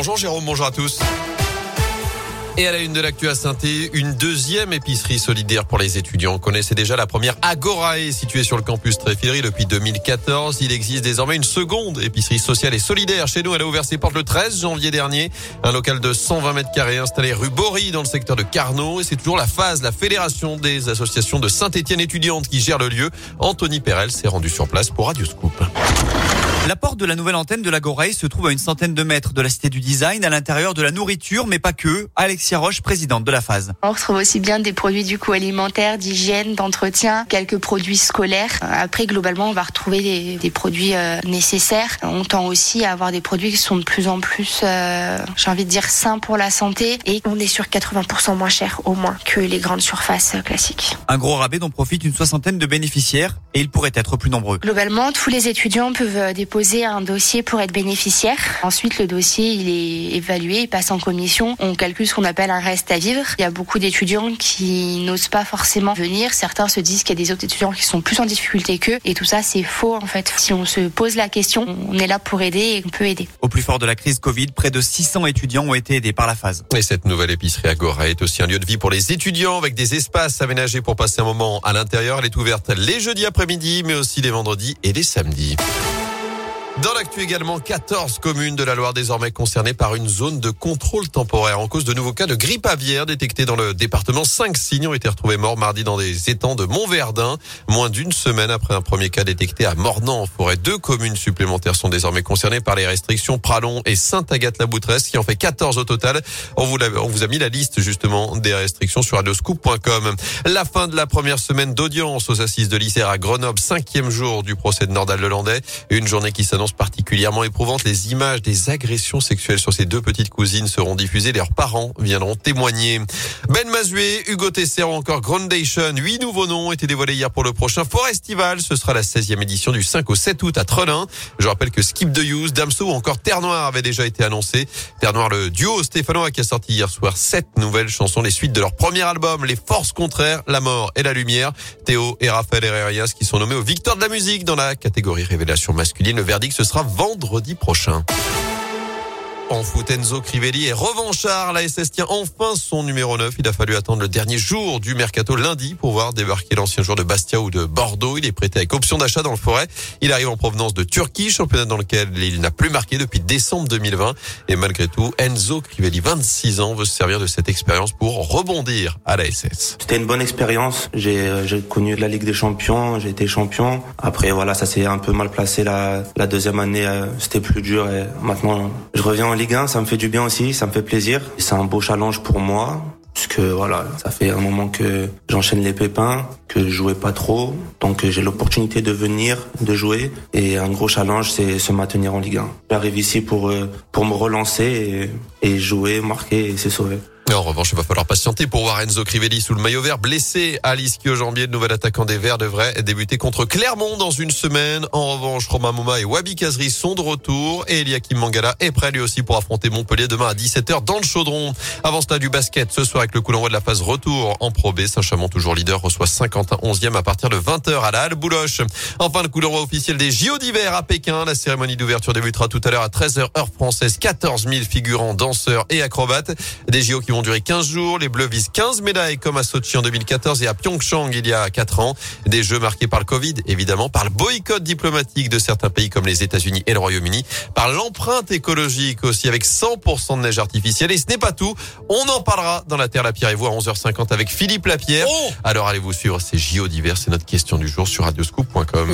Bonjour Jérôme, bonjour à tous. Et à la une de l'actu à saint une deuxième épicerie solidaire pour les étudiants. On connaissait déjà la première Agorae située sur le campus Tréfilerie depuis 2014. Il existe désormais une seconde épicerie sociale et solidaire. Chez nous, elle a ouvert ses portes le 13 janvier dernier. Un local de 120 mètres carrés installé rue Bory dans le secteur de Carnot. Et c'est toujours la phase, la fédération des associations de Saint-Étienne étudiantes qui gère le lieu. Anthony Perel s'est rendu sur place pour Radio Scoop. La porte de la nouvelle antenne de la Goreille se trouve à une centaine de mètres de la Cité du Design, à l'intérieur de la nourriture, mais pas que. Alexia Roche, présidente de la phase. On retrouve aussi bien des produits du coup alimentaires, d'hygiène, d'entretien, quelques produits scolaires. Après, globalement, on va retrouver des, des produits euh, nécessaires. On tend aussi à avoir des produits qui sont de plus en plus, euh, j'ai envie de dire, sains pour la santé. Et on est sur 80% moins cher, au moins, que les grandes surfaces euh, classiques. Un gros rabais dont profite une soixantaine de bénéficiaires et ils pourraient être plus nombreux. Globalement, tous les étudiants peuvent déposer un dossier pour être bénéficiaire. Ensuite, le dossier, il est évalué, il passe en commission. On calcule ce qu'on appelle un reste à vivre. Il y a beaucoup d'étudiants qui n'osent pas forcément venir. Certains se disent qu'il y a des autres étudiants qui sont plus en difficulté qu'eux. Et tout ça, c'est faux, en fait. Si on se pose la question, on est là pour aider et on peut aider. Au plus fort de la crise Covid, près de 600 étudiants ont été aidés par la phase. Et cette nouvelle épicerie Agora est aussi un lieu de vie pour les étudiants avec des espaces aménagés pour passer un moment à l'intérieur. Elle est ouverte les jeudis après-midi, mais aussi les vendredis et les samedis. Dans l'actu également, 14 communes de la Loire désormais concernées par une zone de contrôle temporaire en cause de nouveaux cas de grippe aviaire détectés dans le département. Cinq signes ont été retrouvés morts mardi dans des étangs de Montverdun. Moins d'une semaine après un premier cas détecté à Mornan en forêt. Deux communes supplémentaires sont désormais concernées par les restrictions Pralon et Sainte-Agathe-la-Boutresse qui en fait 14 au total. On vous, a mis la liste justement des restrictions sur radioscoop.com. La fin de la première semaine d'audience aux assises de l'Isère à Grenoble, cinquième jour du procès de Nordal Lelandais. Une journée qui s'annonce particulièrement éprouvante. Les images des agressions sexuelles sur ces deux petites cousines seront diffusées. Leurs parents viendront témoigner. Ben Mazué, Hugo Tesser ou encore Groundation. Huit nouveaux noms été dévoilés hier pour le prochain Forestival. Ce sera la 16e édition du 5 au 7 août à Trelin. Je rappelle que Skip de Use, Damso ou encore Terre Noire avaient déjà été annoncés. Terre Noire, le duo stéphanois qui a sorti hier soir sept nouvelles chansons, les suites de leur premier album, Les Forces Contraires, La Mort et la Lumière. Théo et Raphaël Herrerias qui sont nommés aux victoires de la musique dans la catégorie révélation masculine. Le verdict, ce sera vendredi prochain. En foot, Enzo Crivelli est revanchard. La SS tient enfin son numéro 9. Il a fallu attendre le dernier jour du mercato lundi pour voir débarquer l'ancien joueur de Bastia ou de Bordeaux. Il est prêté avec option d'achat dans le forêt. Il arrive en provenance de Turquie, championnat dans lequel il n'a plus marqué depuis décembre 2020. Et malgré tout, Enzo Crivelli, 26 ans, veut se servir de cette expérience pour rebondir à la SS. C'était une bonne expérience. J'ai connu la Ligue des Champions, j'ai été champion. Après, voilà, ça s'est un peu mal placé la, la deuxième année. euh, C'était plus dur et maintenant, je reviens en Ligue 1, ça me fait du bien aussi, ça me fait plaisir. C'est un beau challenge pour moi. Puisque voilà, ça fait un moment que j'enchaîne les pépins, que je jouais pas trop, donc j'ai l'opportunité de venir, de jouer, et un gros challenge, c'est se maintenir en Ligue 1. J'arrive ici pour euh, pour me relancer et, et jouer, marquer et se sauver. En revanche, il va falloir patienter pour voir Enzo Crivelli sous le maillot vert blessé à l'ischio-jambier. Le nouvel attaquant des Verts devrait débuter contre Clermont dans une semaine. En revanche, Romain Mouma et Wabi Kazri sont de retour et Eliakim Mangala est prêt lui aussi pour affronter Montpellier demain à 17h dans le chaudron. Avant cela, du basket ce soir avec le d'envoi de la phase retour en Pro B. Saint-Chamond, toujours leader, reçoit 51 11e à partir de 20h à la Halle Bouloche. Enfin, le coup d'envoi officiel des JO d'hiver à Pékin. La cérémonie d'ouverture débutera tout à l'heure à 13h heure française. 14 000 figurants, danseurs et acrobates. Des JO qui vont durer 15 jours. Les Bleus visent 15 médailles comme à Sochi en 2014 et à Pyeongchang il y a 4 ans. Des jeux marqués par le Covid, évidemment, par le boycott diplomatique de certains pays comme les États-Unis et le Royaume-Uni, par l'empreinte écologique aussi avec 100% de neige artificielle. Et ce n'est pas tout. On en parlera dans la Terre, la Pierre et vous à 11h50 avec Philippe Lapierre. Alors allez-vous suivre ces JO d'hiver. C'est notre question du jour sur radioscoop.com.